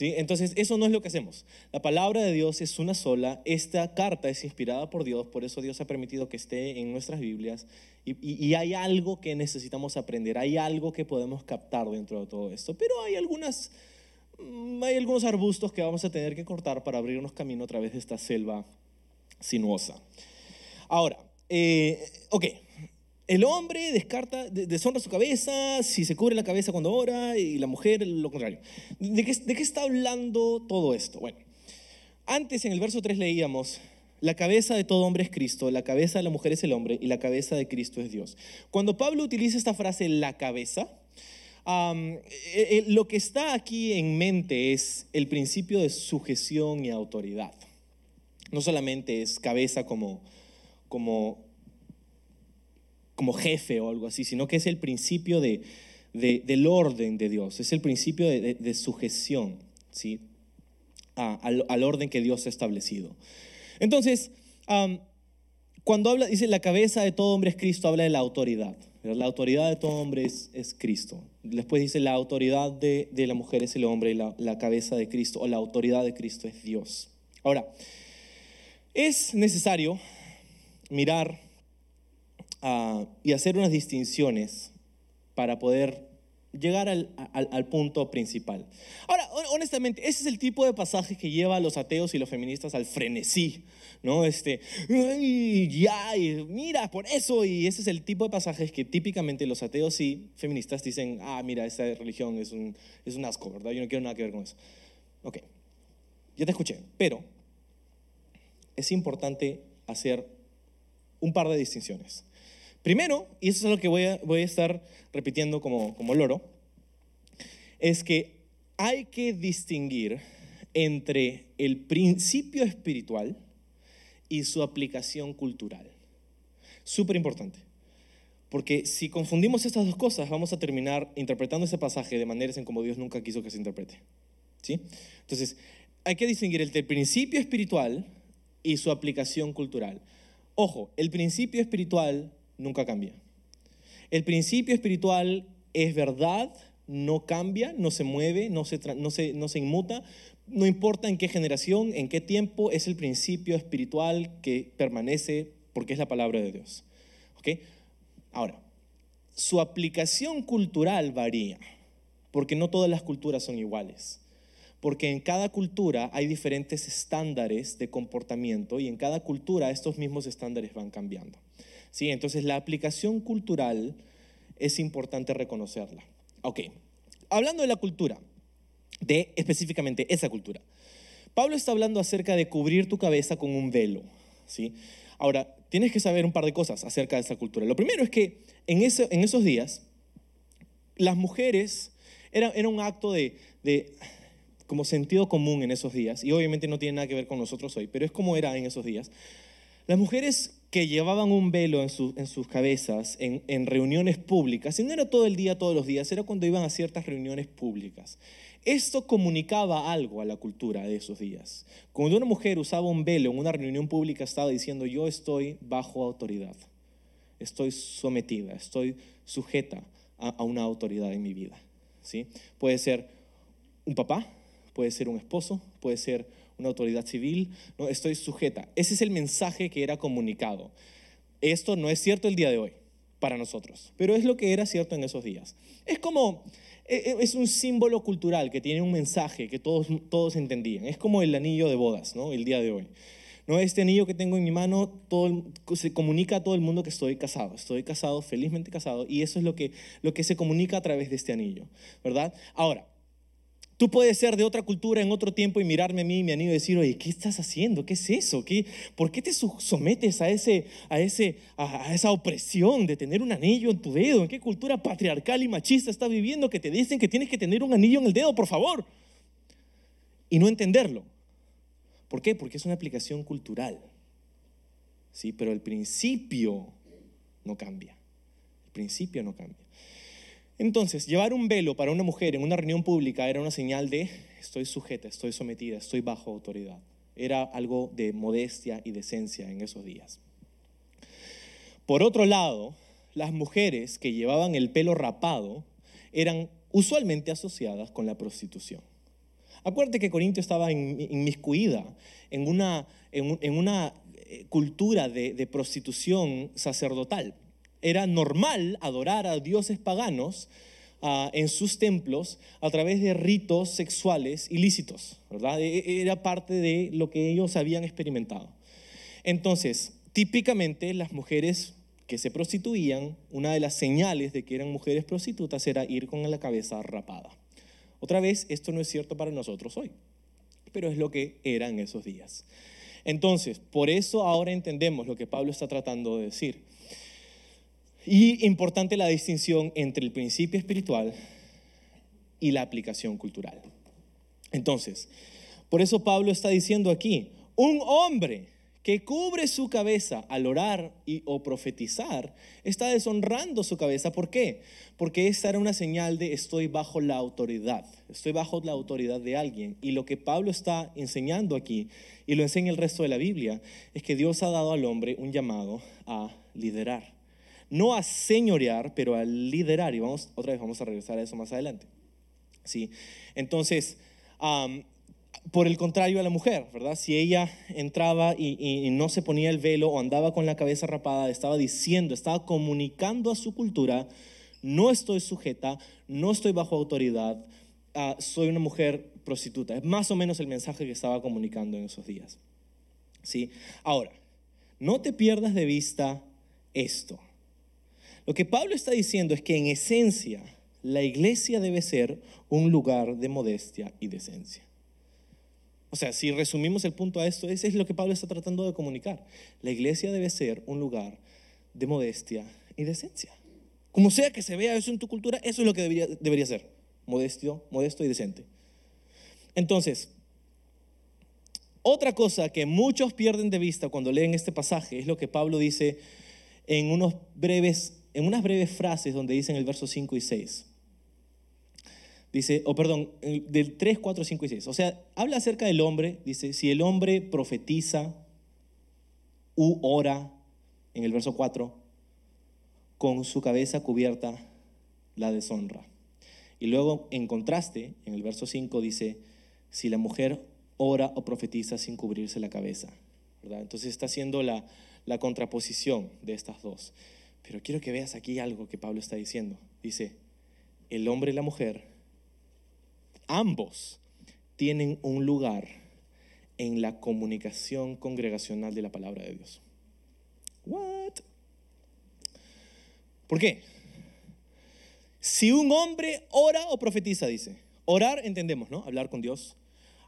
Entonces, eso no es lo que hacemos. La palabra de Dios es una sola. Esta carta es inspirada por Dios, por eso Dios ha permitido que esté en nuestras Biblias. Y, hay algo que necesitamos aprender, hay algo que podemos captar dentro de todo esto. Pero hay algunas, mm, hay algunos arbustos que vamos a tener que cortar para abrirnos camino a través de esta selva sinuosa. Ahora, eh, ok, el hombre descarta, deshonra su cabeza si se cubre la cabeza cuando ora y la mujer lo contrario. ¿De qué, ¿De qué, está hablando todo esto? Bueno, antes en el verso 3 leíamos, la cabeza de todo hombre es Cristo, la cabeza de la mujer es el hombre y la cabeza de Cristo es Dios. Cuando Pablo utiliza esta frase, la cabeza, eh, eh, lo que está aquí en mente es el principio de sujeción y autoridad. No solamente es cabeza como, como como jefe o algo así, sino que es el principio de, del orden de Dios, es el principio de, sujeción ¿sí? al, orden que Dios ha establecido. Entonces, cuando habla, dice la cabeza de todo hombre es Cristo, habla de la autoridad. La autoridad de todo hombre es, es Cristo. Después dice la autoridad de, la mujer es el hombre y la, la cabeza de Cristo o la autoridad de Cristo es Dios. Ahora, es necesario mirar y hacer unas distinciones para poder llegar al, al, punto principal. Ahora, honestamente, ese es el tipo de pasaje que lleva a los ateos y los feministas al frenesí, ¿no? Este, ya, mira, por eso, y ese es el tipo de pasajes que típicamente los ateos y feministas dicen, ah, mira, esta religión es un, es un asco, ¿verdad? Yo no quiero nada que ver con eso. Ok, ya te escuché, pero es importante hacer un par de distinciones. Primero, y eso es lo que voy a, estar repitiendo como, como loro, es que hay que distinguir entre el principio espiritual y su aplicación cultural. Súper importante. Porque si confundimos estas dos cosas, vamos a terminar interpretando ese pasaje de maneras en como Dios nunca quiso que se interprete. ¿Sí? Entonces, hay que distinguir entre el principio espiritual y su aplicación cultural. Ojo, el principio espiritual nunca cambia. El principio espiritual es verdad, no cambia, no se mueve, no se, inmuta, no importa en qué generación, en qué tiempo, es el principio espiritual que permanece porque es la palabra de Dios. ¿Ok? Ahora, su aplicación cultural varía, porque no todas las culturas son iguales. porque en cada cultura hay diferentes estándares de comportamiento y en cada cultura estos mismos estándares van cambiando. ¿Sí? Entonces la aplicación cultural es importante reconocerla. Ok, hablando de la cultura, de específicamente esa cultura. Pablo está hablando acerca de cubrir tu cabeza con un velo. ¿sí? Ahora, tienes que saber un par de cosas acerca de esa cultura. Lo primero es que en, esos días, las mujeres, era, era un acto de, de, como sentido común en esos días, y obviamente no tiene nada que ver con nosotros hoy, pero es como era en esos días. Las mujeres que llevaban un velo en, en sus cabezas en, en, reuniones públicas, y no era todo el día, todos los días, era cuando iban a ciertas reuniones públicas. Esto comunicaba algo a la cultura de esos días. Cuando una mujer usaba un velo en una reunión pública, estaba diciendo, yo estoy bajo autoridad, estoy sometida, estoy sujeta a, a una autoridad en mi vida. ¿sí? Puede ser un papá, puede ser un esposo, puede ser una autoridad civil, no, estoy sujeta. Ese es el mensaje que era comunicado. Esto no es cierto el día de hoy para nosotros, pero es lo que era cierto en esos días. Es como e, e, es un símbolo cultural que tiene un mensaje que todos, todos entendían. Es como el anillo de bodas, ¿no? El día de hoy. ¿No? Este anillo que tengo en mi mano todo, se comunica a todo el mundo que estoy casado. Estoy casado, felizmente casado, y eso es lo que, lo que se comunica a través de este anillo, ¿verdad? Ahora, Tú puedes ser de otra cultura en otro tiempo y mirarme a mí y mi anillo y decir, oye, ¿qué estás haciendo? ¿Qué es eso? ¿Qué, ¿Por qué te sometes a, ese, a, a, esa opresión de tener un anillo en tu dedo? ¿En qué cultura patriarcal y machista estás viviendo que te dicen que tienes que tener un anillo en el dedo, por favor? Y no entenderlo. ¿Por qué? Porque es una aplicación cultural. Sí, pero el principio no cambia. El principio no cambia. Entonces, llevar un velo para una mujer en una reunión pública era una señal de estoy sujeta, estoy sometida, estoy bajo autoridad. Era algo de modestia y decencia en esos días. Por otro lado, las mujeres que llevaban el pelo rapado eran usualmente asociadas con la prostitución. Acuérdate que Corintio estaba inmiscuida en una, en una eh, cultura de prostitución sacerdotal era normal adorar a dioses paganos uh, en sus templos a través de ritos sexuales ilícitos, ¿verdad? E, e, era parte de lo que ellos habían experimentado. Entonces, típicamente las mujeres que se prostituían, una de las señales de que eran mujeres prostitutas era ir con la cabeza rapada. Otra vez, esto no es cierto para nosotros hoy, pero es lo que era en esos días. Entonces, por eso ahora entendemos lo que Pablo está tratando de decir. Y importante la distinción entre el principio espiritual y la aplicación cultural. Entonces, por eso Pablo está diciendo aquí, un hombre que cubre su cabeza al orar o profetizar, está deshonrando su cabeza. ¿Por qué? Porque esta era una señal de estoy bajo la autoridad, estoy bajo la autoridad de alguien. Y lo que Pablo está enseñando aquí, y lo enseña el resto de la Biblia, es que Dios ha dado al hombre un llamado a liderar no a señorear, pero a liderar. Y vamos, otra vez vamos a regresar a eso más adelante. ¿Sí? Entonces, por el contrario a la mujer, ¿verdad? Si ella entraba y, no se ponía el velo o andaba con la cabeza rapada, estaba diciendo, estaba comunicando a su cultura, no estoy sujeta, no estoy bajo autoridad, ah, soy una mujer prostituta. Es más o menos el mensaje que estaba comunicando en esos días. ¿Sí? Ahora, no te pierdas de vista esto. Lo que Pablo está diciendo es que en esencia la iglesia debe ser un lugar de modestia y decencia. O sea, si resumimos el punto a esto, ese es lo que Pablo está tratando de comunicar. La iglesia debe ser un lugar de modestia y decencia. Como sea que se vea eso en tu cultura, eso es lo que debería, debería ser. Modesto, modesto y decente. Entonces, otra cosa que muchos pierden de vista cuando leen este pasaje es lo que Pablo dice en unos breves en unas breves frases donde dice en el verso 5 y 6. Dice, o perdón, del 3, 4, 5 y 6. O sea, habla acerca del hombre, dice, si el hombre profetiza u ora, en el verso 4, con su cabeza cubierta, la deshonra. Y luego, en contraste, en el verso 5 dice, si la mujer ora o profetiza sin cubrirse la cabeza. ¿verdad? Entonces está haciendo la contraposición de estas dos. Pero quiero que veas aquí algo que Pablo está diciendo. Dice, el hombre y la mujer, ambos tienen un lugar en la comunicación congregacional de la palabra de Dios. What? ¿Por qué? Si un hombre ora o profetiza, dice. Orar entendemos, ¿no? Hablar con Dios.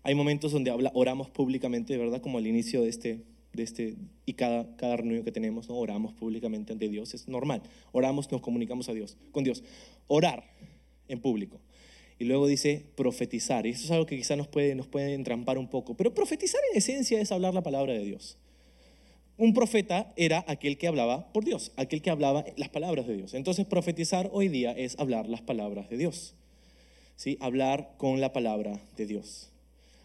Hay momentos donde habla, oramos públicamente, ¿verdad? Como al inicio de este, este y cada, cada reunión que tenemos. Oramos públicamente ante Dios, es normal. Oramos, nos comunicamos a Dios, con Dios. Orar en público. Y luego dice profetizar. Y eso es algo que quizás nos puede, nos puede entrampar un poco. Pero profetizar en esencia es hablar la palabra de Dios. Un profeta era aquel que hablaba por Dios, aquel que hablaba las palabras de Dios. Entonces profetizar hoy día es hablar las palabras de Dios. ¿Sí? Hablar con la palabra de Dios.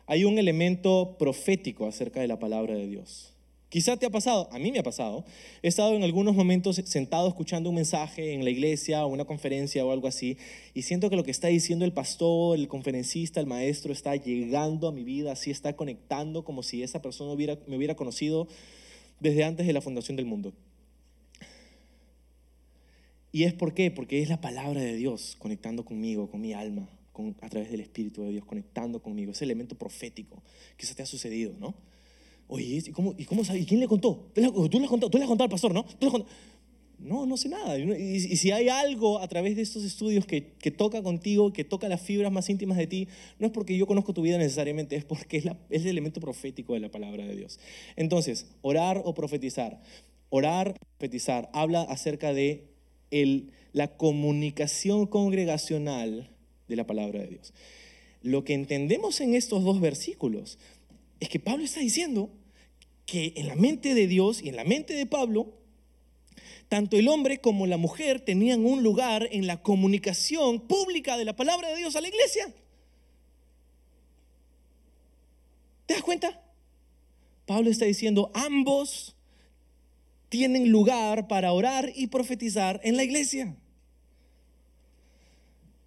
Hay un elemento profético acerca de la palabra de Dios. Quizá te ha pasado, a mí me ha pasado. He estado en algunos momentos sentado escuchando un mensaje en la iglesia o una conferencia o algo así y siento que lo que está diciendo el pastor, el conferencista, el maestro está llegando a mi vida, así está conectando como si esa persona me hubiera conocido desde antes de la fundación del mundo. ¿Y es por qué? Porque es la palabra de Dios conectando conmigo, con mi alma, con, a través del Espíritu de Dios, conectando conmigo. Ese elemento profético se te ha sucedido, ¿no? Oye, ¿y cómo, y cómo? ¿Y quién le contó? ¿Tú le, has contado, tú le has contado al pastor, ¿no? No, no sé nada. Y, si hay algo a través de estos estudios que, que, toca contigo, que toca las fibras más íntimas de ti, no es porque yo conozco tu vida necesariamente, es porque es, la, es el elemento profético de la palabra de Dios. Entonces, orar o profetizar. Orar, profetizar, habla acerca de el, la comunicación congregacional de la palabra de Dios. Lo que entendemos en estos dos versículos es que Pablo está diciendo que en la mente de Dios y en la mente de Pablo, tanto el hombre como la mujer tenían un lugar en la comunicación pública de la palabra de Dios a la iglesia. ¿Te das cuenta? Pablo está diciendo, ambos tienen lugar para orar y profetizar en la iglesia.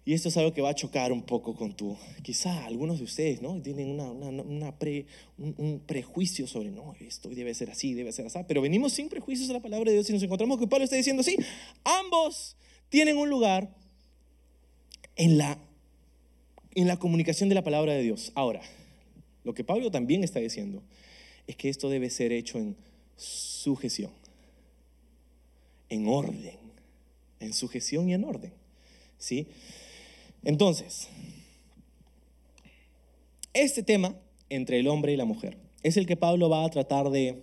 Y esto es algo que va a chocar un poco con tu, quizá algunos de ustedes, ¿no? Tienen una, una, pre, un, prejuicio sobre, no, esto debe ser así, debe ser así. Pero venimos sin prejuicios a la palabra de Dios y nos encontramos que Pablo está diciendo, sí, ambos tienen un lugar en la, en la comunicación de la palabra de Dios. Ahora, lo que Pablo también está diciendo es que esto debe ser hecho en sujeción, en orden, en sujeción y en orden. ¿Sí? Entonces, este tema entre el hombre y la mujer es el que Pablo va a tratar de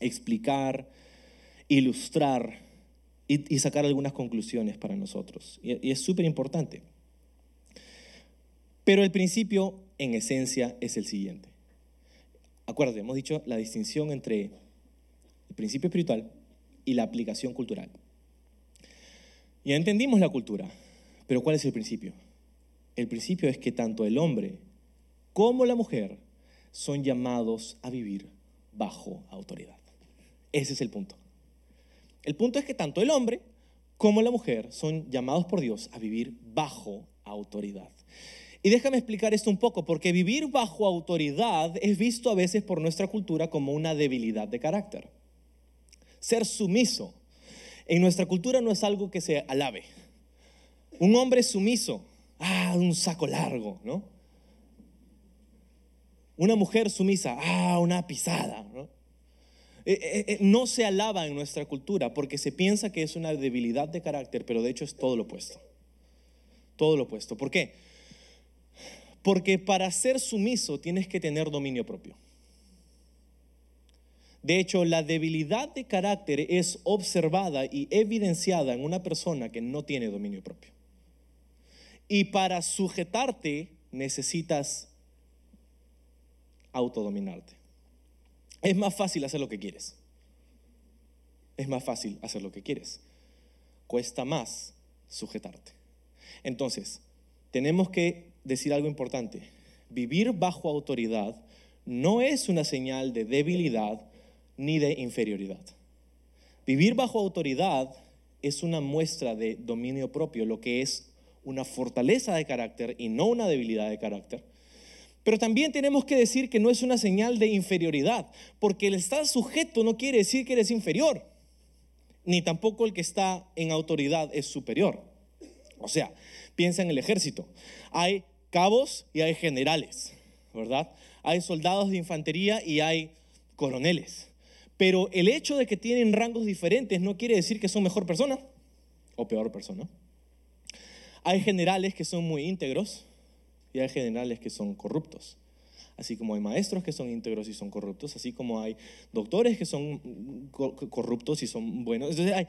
explicar, ilustrar y, sacar algunas conclusiones para nosotros. Y, es súper importante. Pero el principio, en esencia, es el siguiente. Acuérdate, hemos dicho la distinción entre el principio espiritual y la aplicación cultural. Ya entendimos la cultura. Pero ¿cuál es el principio? El principio es que tanto el hombre como la mujer son llamados a vivir bajo autoridad. Ese es el punto. El punto es que tanto el hombre como la mujer son llamados por Dios a vivir bajo autoridad. Y déjame explicar esto un poco, porque vivir bajo autoridad es visto a veces por nuestra cultura como una debilidad de carácter. Ser sumiso en nuestra cultura no es algo que se alabe. Un hombre sumiso, ah, un saco largo, ¿no? Una mujer sumisa, ah, una pisada, ¿no? Eh, eh, eh, no se alaba en nuestra cultura porque se piensa que es una debilidad de carácter, pero de hecho es todo lo opuesto. Todo lo opuesto. ¿Por qué? Porque para ser sumiso tienes que tener dominio propio. De hecho, la debilidad de carácter es observada y evidenciada en una persona que no tiene dominio propio. Y para sujetarte necesitas autodominarte. Es más fácil hacer lo que quieres. Es más fácil hacer lo que quieres. Cuesta más sujetarte. Entonces, tenemos que decir algo importante. Vivir bajo autoridad no es una señal de debilidad ni de inferioridad. Vivir bajo autoridad es una muestra de dominio propio, lo que es una fortaleza de carácter y no una debilidad de carácter. Pero también tenemos que decir que no es una señal de inferioridad, porque el estar sujeto no quiere decir que eres inferior, ni tampoco el que está en autoridad es superior. O sea, piensa en el ejército. Hay cabos y hay generales, ¿verdad? Hay soldados de infantería y hay coroneles. Pero el hecho de que tienen rangos diferentes no quiere decir que son mejor persona o peor persona. Hay generales que son muy íntegros y hay generales que son corruptos. Así como hay maestros que son íntegros y son corruptos, así como hay doctores que son corruptos y son buenos. Entonces, hay,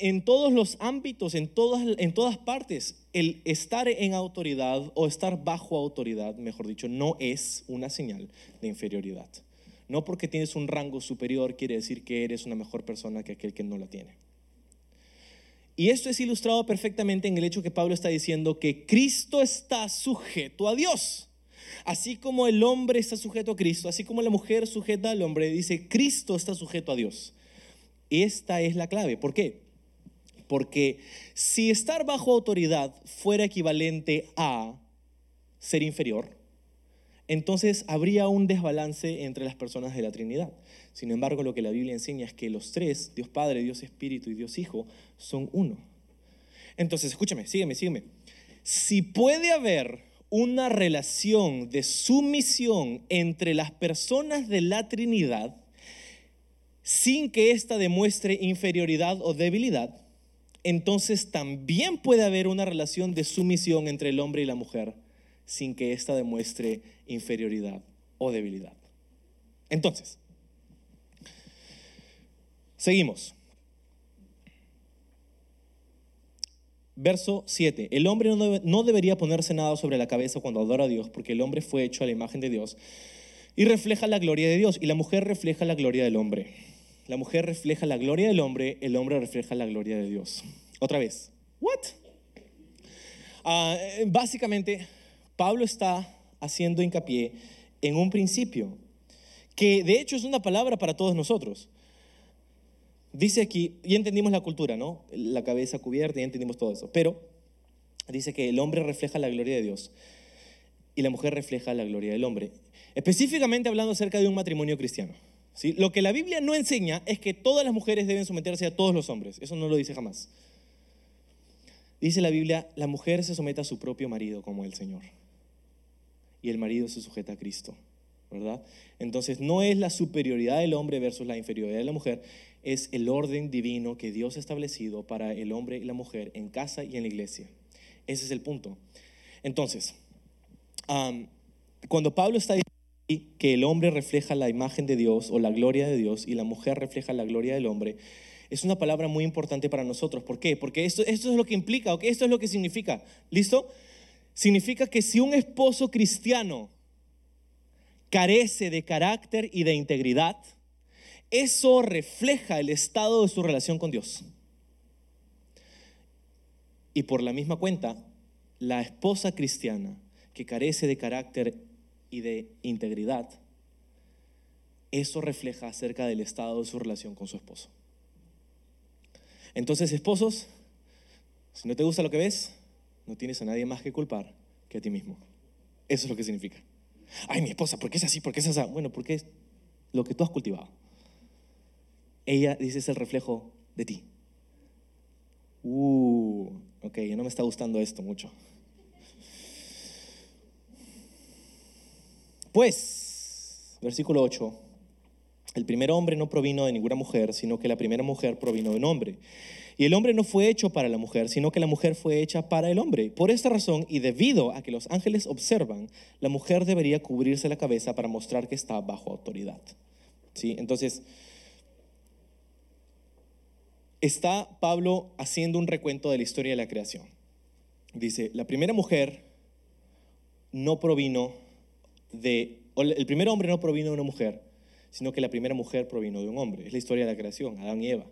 en todos los ámbitos, en todas, en todas partes, el estar en autoridad o estar bajo autoridad, mejor dicho, no es una señal de inferioridad. No porque tienes un rango superior quiere decir que eres una mejor persona que aquel que no la tiene. Y esto es ilustrado perfectamente en el hecho que Pablo está diciendo que Cristo está sujeto a Dios. Así como el hombre está sujeto a Cristo, así como la mujer sujeta al hombre, dice, Cristo está sujeto a Dios. Esta es la clave. ¿Por qué? Porque si estar bajo autoridad fuera equivalente a ser inferior, entonces habría un desbalance entre las personas de la Trinidad. Sin embargo, lo que la Biblia enseña es que los tres, Dios Padre, Dios Espíritu y Dios Hijo, son uno. Entonces, escúchame, sígueme, sígueme. Si puede haber una relación de sumisión entre las personas de la Trinidad, sin que ésta demuestre inferioridad o debilidad, entonces también puede haber una relación de sumisión entre el hombre y la mujer, sin que ésta demuestre inferioridad o debilidad. Entonces, Seguimos. Verso 7. El hombre no, debería ponerse nada sobre la cabeza cuando adora a Dios, porque el hombre fue hecho a la imagen de Dios y refleja la gloria de Dios, y la mujer refleja la gloria del hombre. La mujer refleja la gloria del hombre, el hombre refleja la gloria de Dios. Otra vez. ¿What? Ah, básicamente, Pablo está haciendo hincapié en un principio, que de hecho es una palabra para todos nosotros. Dice aquí, y entendimos la cultura, ¿no? La cabeza cubierta, y entendimos todo eso. Pero dice que el hombre refleja la gloria de Dios y la mujer refleja la gloria del hombre. Específicamente hablando acerca de un matrimonio cristiano. ¿sí? Lo que la Biblia no enseña es que todas las mujeres deben someterse a todos los hombres. Eso no lo dice jamás. Dice la Biblia, la mujer se somete a su propio marido como el Señor. Y el marido se sujeta a Cristo. ¿verdad? Entonces no es la superioridad del hombre versus la inferioridad de la mujer, es el orden divino que Dios ha establecido para el hombre y la mujer en casa y en la iglesia. Ese es el punto. Entonces, cuando Pablo está diciendo que el hombre refleja la imagen de Dios o la gloria de Dios y la mujer refleja la gloria del hombre, es una palabra muy importante para nosotros. ¿Por qué? Porque esto, es lo que implica, ¿ok? Esto es lo que significa. ¿Listo? Significa que si un esposo cristiano carece de carácter y de integridad, eso refleja el estado de su relación con Dios. Y por la misma cuenta, la esposa cristiana que carece de carácter y de integridad, eso refleja acerca del estado de su relación con su esposo. Entonces, esposos, si no te gusta lo que ves, no tienes a nadie más que culpar que a ti mismo. Eso es lo que significa. Ay, mi esposa, ¿por qué es así? ¿Por qué es así? Bueno, porque es lo que tú has cultivado. Ella dice es el reflejo de ti. Uh, ok, no me está gustando esto mucho. Pues, versículo 8, el primer hombre no provino de ninguna mujer, sino que la primera mujer provino de un hombre. Y el hombre no fue hecho para la mujer, sino que la mujer fue hecha para el hombre. Por esta razón, y debido a que los ángeles observan, la mujer debería cubrirse la cabeza para mostrar que está bajo autoridad. ¿Sí? Entonces, está Pablo haciendo un recuento de la historia de la creación. Dice, la primera mujer no provino de, el primer hombre no provino de una mujer, sino que la primera mujer provino de un hombre. Es la historia de la creación, Adán y Eva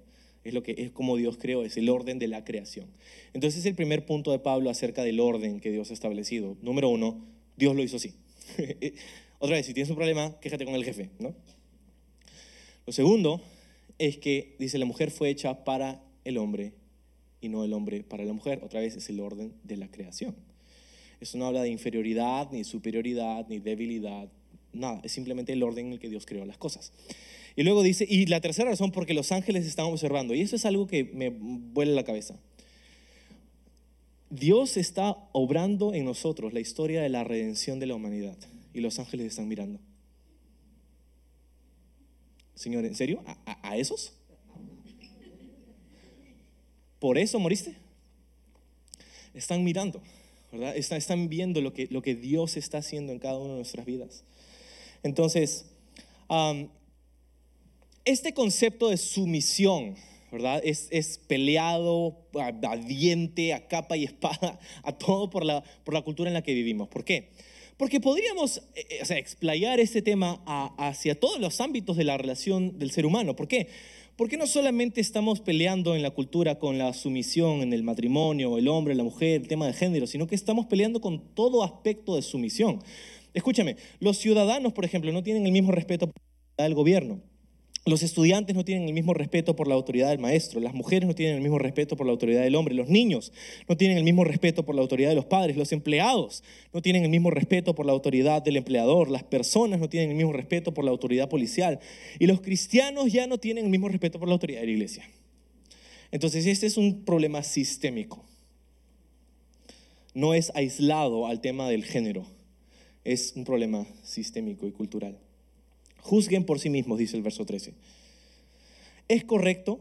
es lo que es como Dios creó, es el orden de la creación. Entonces es el primer punto de Pablo acerca del orden que Dios ha establecido. Número uno, Dios lo hizo así. Otra vez, si tienes un problema, quéjate con el jefe, ¿no? Lo segundo es que dice la mujer fue hecha para el hombre y no el hombre para la mujer. Otra vez es el orden de la creación. Eso no habla de inferioridad, ni superioridad, ni debilidad, nada. Es simplemente el orden en el que Dios creó las cosas. Y luego dice, y la tercera razón, porque los ángeles están observando. Y eso es algo que me vuela la cabeza. Dios está obrando en nosotros la historia de la redención de la humanidad y los ángeles están mirando. Señor, ¿en serio? ¿A, esos? ¿Por eso moriste? Están mirando, ¿verdad? Están, viendo lo que, lo que Dios está haciendo en cada una de nuestras vidas. Entonces, este concepto de sumisión, ¿verdad? Es, peleado a, diente, a capa y espada, a todo por la, por la cultura en la que vivimos. ¿Por qué? Porque podríamos eh, eh, o explayar este tema hacia todos los ámbitos de la relación del ser humano. ¿Por qué? Porque no solamente estamos peleando en la cultura con la sumisión en el matrimonio, el hombre, la mujer, el tema de género, sino que estamos peleando con todo aspecto de sumisión. Escúchame, los ciudadanos, por ejemplo, no tienen el mismo respeto por el gobierno. Los estudiantes no tienen el mismo respeto por la autoridad del maestro, las mujeres no tienen el mismo respeto por la autoridad del hombre, los niños no tienen el mismo respeto por la autoridad de los padres, los empleados no tienen el mismo respeto por la autoridad del empleador, las personas no tienen el mismo respeto por la autoridad policial y los cristianos ya no tienen el mismo respeto por la autoridad de la iglesia. Entonces este es un problema sistémico. No es aislado al tema del género, es un problema sistémico y cultural. Juzguen por sí mismos, dice el verso 13. ¿Es correcto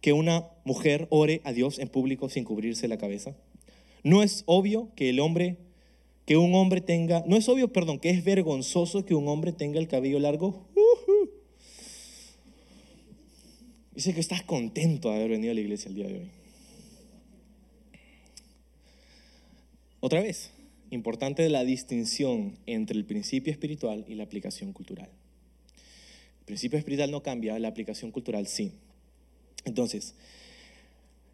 que una mujer ore a Dios en público sin cubrirse la cabeza? ¿No es obvio que un hombre tenga, no es obvio, perdón, que es vergonzoso que un hombre tenga el cabello largo? Dice que estás contento de haber venido a la iglesia el día de hoy. Otra vez, importante la distinción entre el principio espiritual y la aplicación cultural. El principio espiritual no cambia, la aplicación cultural sí. Entonces,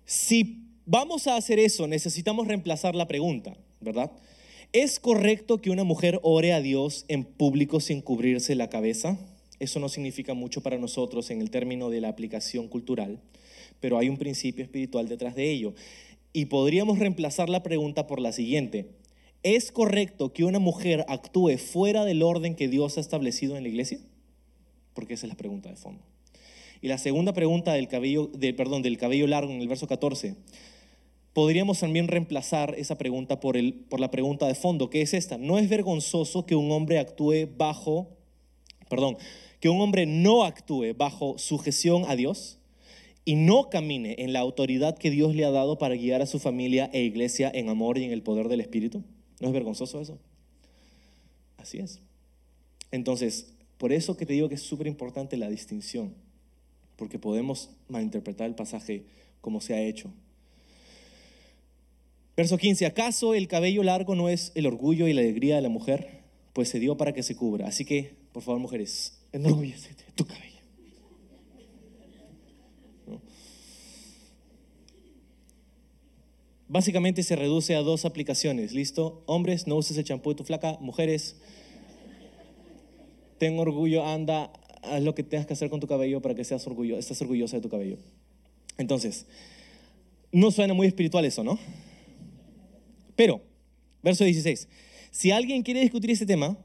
si vamos a hacer eso, necesitamos reemplazar la pregunta, ¿verdad? ¿Es correcto que una mujer ore a Dios en público sin cubrirse la cabeza? Eso no significa mucho para nosotros en el término de la aplicación cultural, pero hay un principio espiritual detrás de ello. Y podríamos reemplazar la pregunta por la siguiente. ¿Es correcto que una mujer actúe fuera del orden que Dios ha establecido en la iglesia? Porque esa es la pregunta de fondo. Y la segunda pregunta del cabello, perdón, del cabello largo en el verso 14, podríamos también reemplazar esa pregunta por, el, por la pregunta de fondo, que es esta. ¿No es vergonzoso que un hombre actúe bajo, perdón, que un hombre no actúe bajo sujeción a Dios y no camine en la autoridad que Dios le ha dado para guiar a su familia e iglesia en amor y en el poder del Espíritu? ¿No es vergonzoso eso? Así es. Entonces, por eso que te digo que es súper importante la distinción, porque podemos malinterpretar el pasaje como se ha hecho. Verso 15, ¿acaso el cabello largo no es el orgullo y la alegría de la mujer? Pues se dio para que se cubra. Así que, por favor, mujeres, enorgullece tu cabello. Básicamente se reduce a dos aplicaciones, ¿listo? Hombres, no uses el champú de tu flaca. Mujeres, ten orgullo, anda, haz lo que tengas que hacer con tu cabello para que seas orgulloso, estás orgullosa de tu cabello. Entonces, no suena muy espiritual eso, ¿no? Pero, verso 16, si alguien quiere discutir este tema,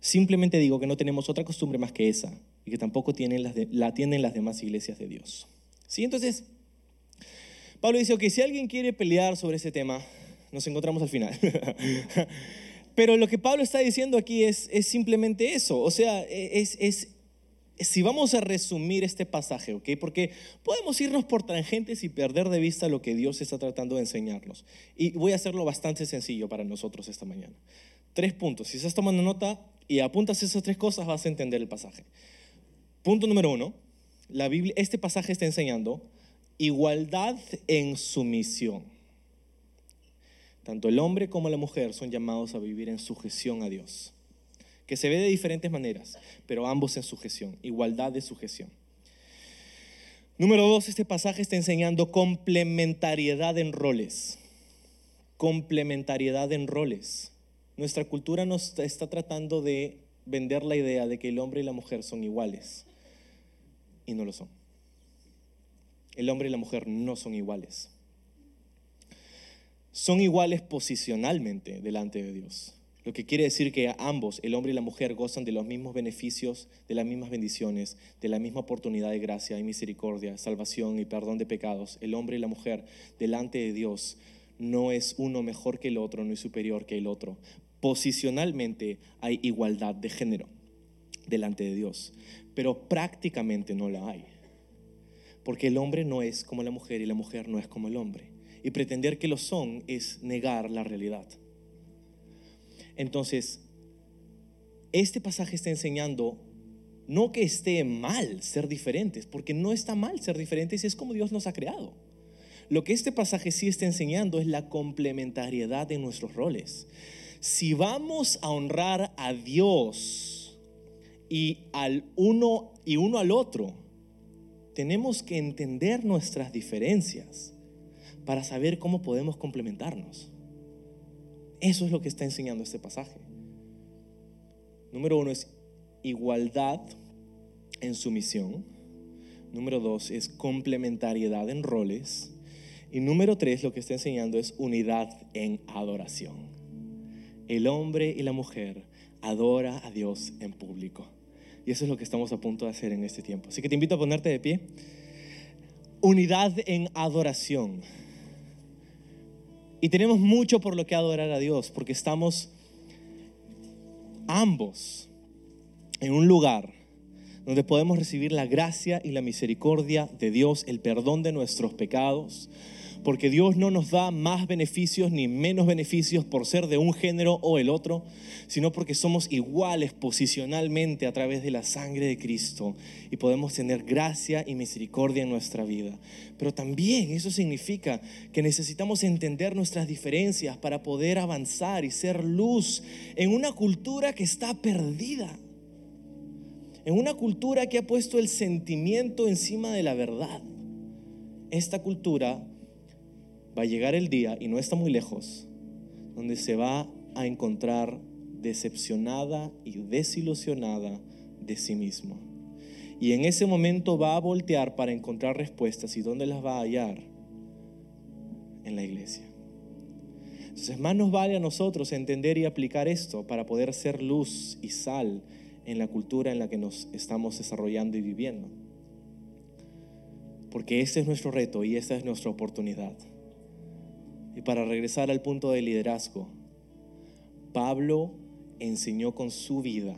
simplemente digo que no tenemos otra costumbre más que esa y que tampoco tienen las la tienen las demás iglesias de Dios. ¿Sí? Entonces, Pablo dice, ok, si alguien quiere pelear sobre ese tema, nos encontramos al final. Pero lo que Pablo está diciendo aquí es, es simplemente eso. O sea, es, es, si vamos a resumir este pasaje, ¿ok? Porque podemos irnos por tangentes y perder de vista lo que Dios está tratando de enseñarnos. Y voy a hacerlo bastante sencillo para nosotros esta mañana. Tres puntos. Si estás tomando nota y apuntas esas tres cosas, vas a entender el pasaje. Punto número uno. La Biblia, este pasaje está enseñando igualdad en sumisión. Tanto el hombre como la mujer son llamados a vivir en sujeción a Dios, que se ve de diferentes maneras, pero ambos en sujeción, igualdad de sujeción. Número dos, este pasaje está enseñando complementariedad en roles. Complementariedad en roles. Nuestra cultura nos está tratando de vender la idea de que el hombre y la mujer son iguales y no lo son el hombre y la mujer no son iguales. Son iguales posicionalmente delante de Dios. Lo que quiere decir que ambos, el hombre y la mujer, gozan de los mismos beneficios, de las mismas bendiciones, de la misma oportunidad de gracia y misericordia, salvación y perdón de pecados. El hombre y la mujer delante de Dios no es uno mejor que el otro, no es superior que el otro. Posicionalmente hay igualdad de género delante de Dios, pero prácticamente no la hay. Porque el hombre no es como la mujer y la mujer no es como el hombre. Y pretender que lo son es negar la realidad. Entonces, este pasaje está enseñando no que esté mal ser diferentes, porque no está mal ser diferentes, es como Dios nos ha creado. Lo que este pasaje sí está enseñando es la complementariedad de nuestros roles. Si vamos a honrar a Dios y al uno y uno al otro, tenemos que entender nuestras diferencias para saber cómo podemos complementarnos. Eso es lo que está enseñando este pasaje. Número uno es igualdad en sumisión. Número dos es complementariedad en roles. Y número tres, lo que está enseñando es unidad en adoración. El hombre y la mujer adora a Dios en público. Y eso es lo que estamos a punto de hacer en este tiempo. Así que te invito a ponerte de pie. Unidad en adoración. Y tenemos mucho por lo que adorar a Dios, porque estamos ambos en un lugar donde podemos recibir la gracia y la misericordia de Dios, el perdón de nuestros pecados, porque Dios no nos da más beneficios ni menos beneficios por ser de un género o el otro, sino porque somos iguales posicionalmente a través de la sangre de Cristo y podemos tener gracia y misericordia en nuestra vida. Pero también eso significa que necesitamos entender nuestras diferencias para poder avanzar y ser luz en una cultura que está perdida en una cultura que ha puesto el sentimiento encima de la verdad. Esta cultura va a llegar el día, y no está muy lejos, donde se va a encontrar decepcionada y desilusionada de sí mismo. Y en ese momento va a voltear para encontrar respuestas. ¿Y dónde las va a hallar? En la iglesia. Entonces más nos vale a nosotros entender y aplicar esto para poder ser luz y sal en la cultura en la que nos estamos desarrollando y viviendo. Porque ese es nuestro reto y esta es nuestra oportunidad. Y para regresar al punto de liderazgo, Pablo enseñó con su vida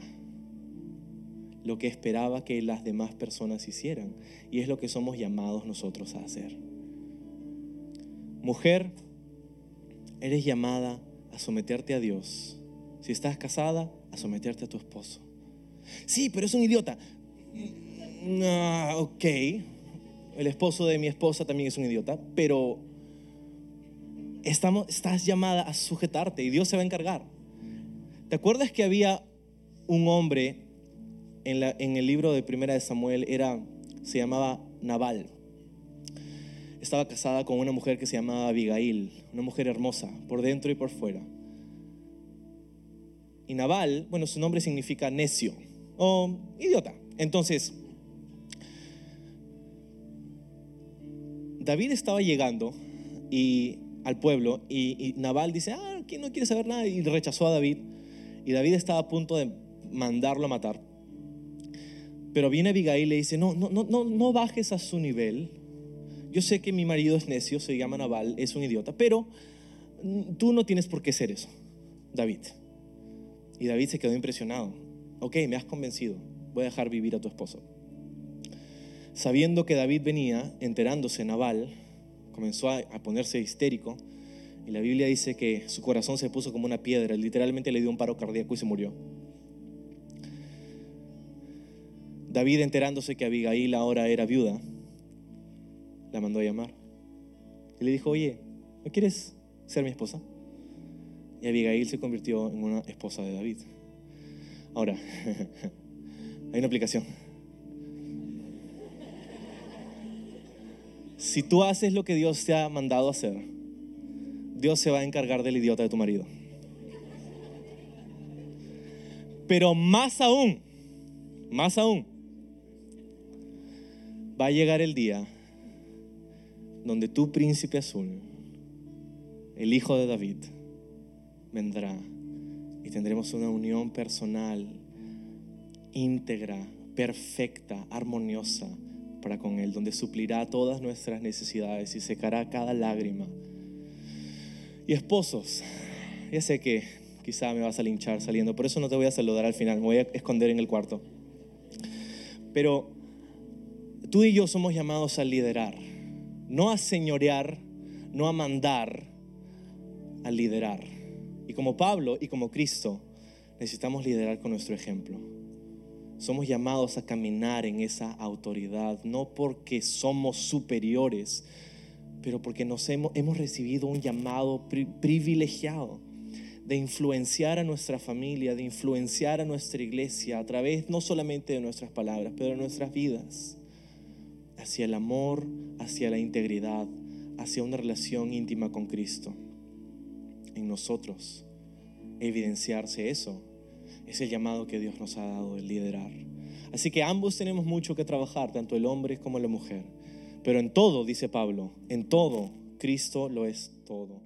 lo que esperaba que las demás personas hicieran. Y es lo que somos llamados nosotros a hacer. Mujer, eres llamada a someterte a Dios. Si estás casada, a someterte a tu esposo. Sí, pero es un idiota. ok, el esposo de mi esposa también es un idiota, pero estás llamada a sujetarte y Dios se va a encargar. ¿Te acuerdas que había un hombre en el libro de Primera de Samuel? Era, se llamaba Nabal. Estaba casada con una mujer que se llamaba Abigail, una mujer hermosa, por dentro y por fuera. Y Nabal, bueno, su nombre significa necio o idiota. Entonces, David estaba llegando y, al pueblo y, Nabal dice, ah, ¿quién no quiere saber nada? Y rechazó a David. Y David estaba a punto de mandarlo a matar. Pero viene Abigail y le dice, no, no, no, no bajes a su nivel. Yo sé que mi marido es necio, se llama Nabal, es un idiota, pero tú no tienes por qué ser eso, David. Y David se quedó impresionado ok, me has convencido, voy a dejar vivir a tu esposo. Sabiendo que David venía, enterándose, Nabal comenzó a, ponerse histérico y la Biblia dice que su corazón se puso como una piedra, literalmente le dio un paro cardíaco y se murió. David enterándose que Abigail ahora era viuda, la mandó a llamar y le dijo, oye, ¿no quieres ser mi esposa? Y Abigail se convirtió en una esposa de David. Ahora, hay una aplicación. Si tú haces lo que Dios te ha mandado hacer, Dios se va a encargar del idiota de tu marido. Pero más aún, más aún, va a llegar el día donde tu príncipe azul, el hijo de David, vendrá y tendremos una unión personal íntegra, perfecta, armoniosa con Él, donde suplirá todas nuestras necesidades y secará cada lágrima. Y esposos, ya sé que quizá me vas a linchar saliendo, por eso no te voy a saludar al final, me voy a esconder en el cuarto. Pero tú y yo somos llamados a liderar, no a señorear, no a mandar, a liderar. Y como Pablo y como Cristo, necesitamos liderar con nuestro ejemplo. Somos llamados a caminar en esa autoridad, no porque somos superiores, pero porque nos hemos, recibido un llamado privilegiado de influenciar a nuestra familia, de influenciar a nuestra iglesia a través no solamente de nuestras palabras, pero de nuestras vidas, hacia el amor, hacia la integridad, hacia una relación íntima con Cristo. En nosotros, evidenciarse eso, es el llamado que Dios nos ha dado de liderar. Así que ambos tenemos mucho que trabajar, tanto el hombre como la mujer. Pero en todo, dice Pablo, en todo, Cristo lo es todo.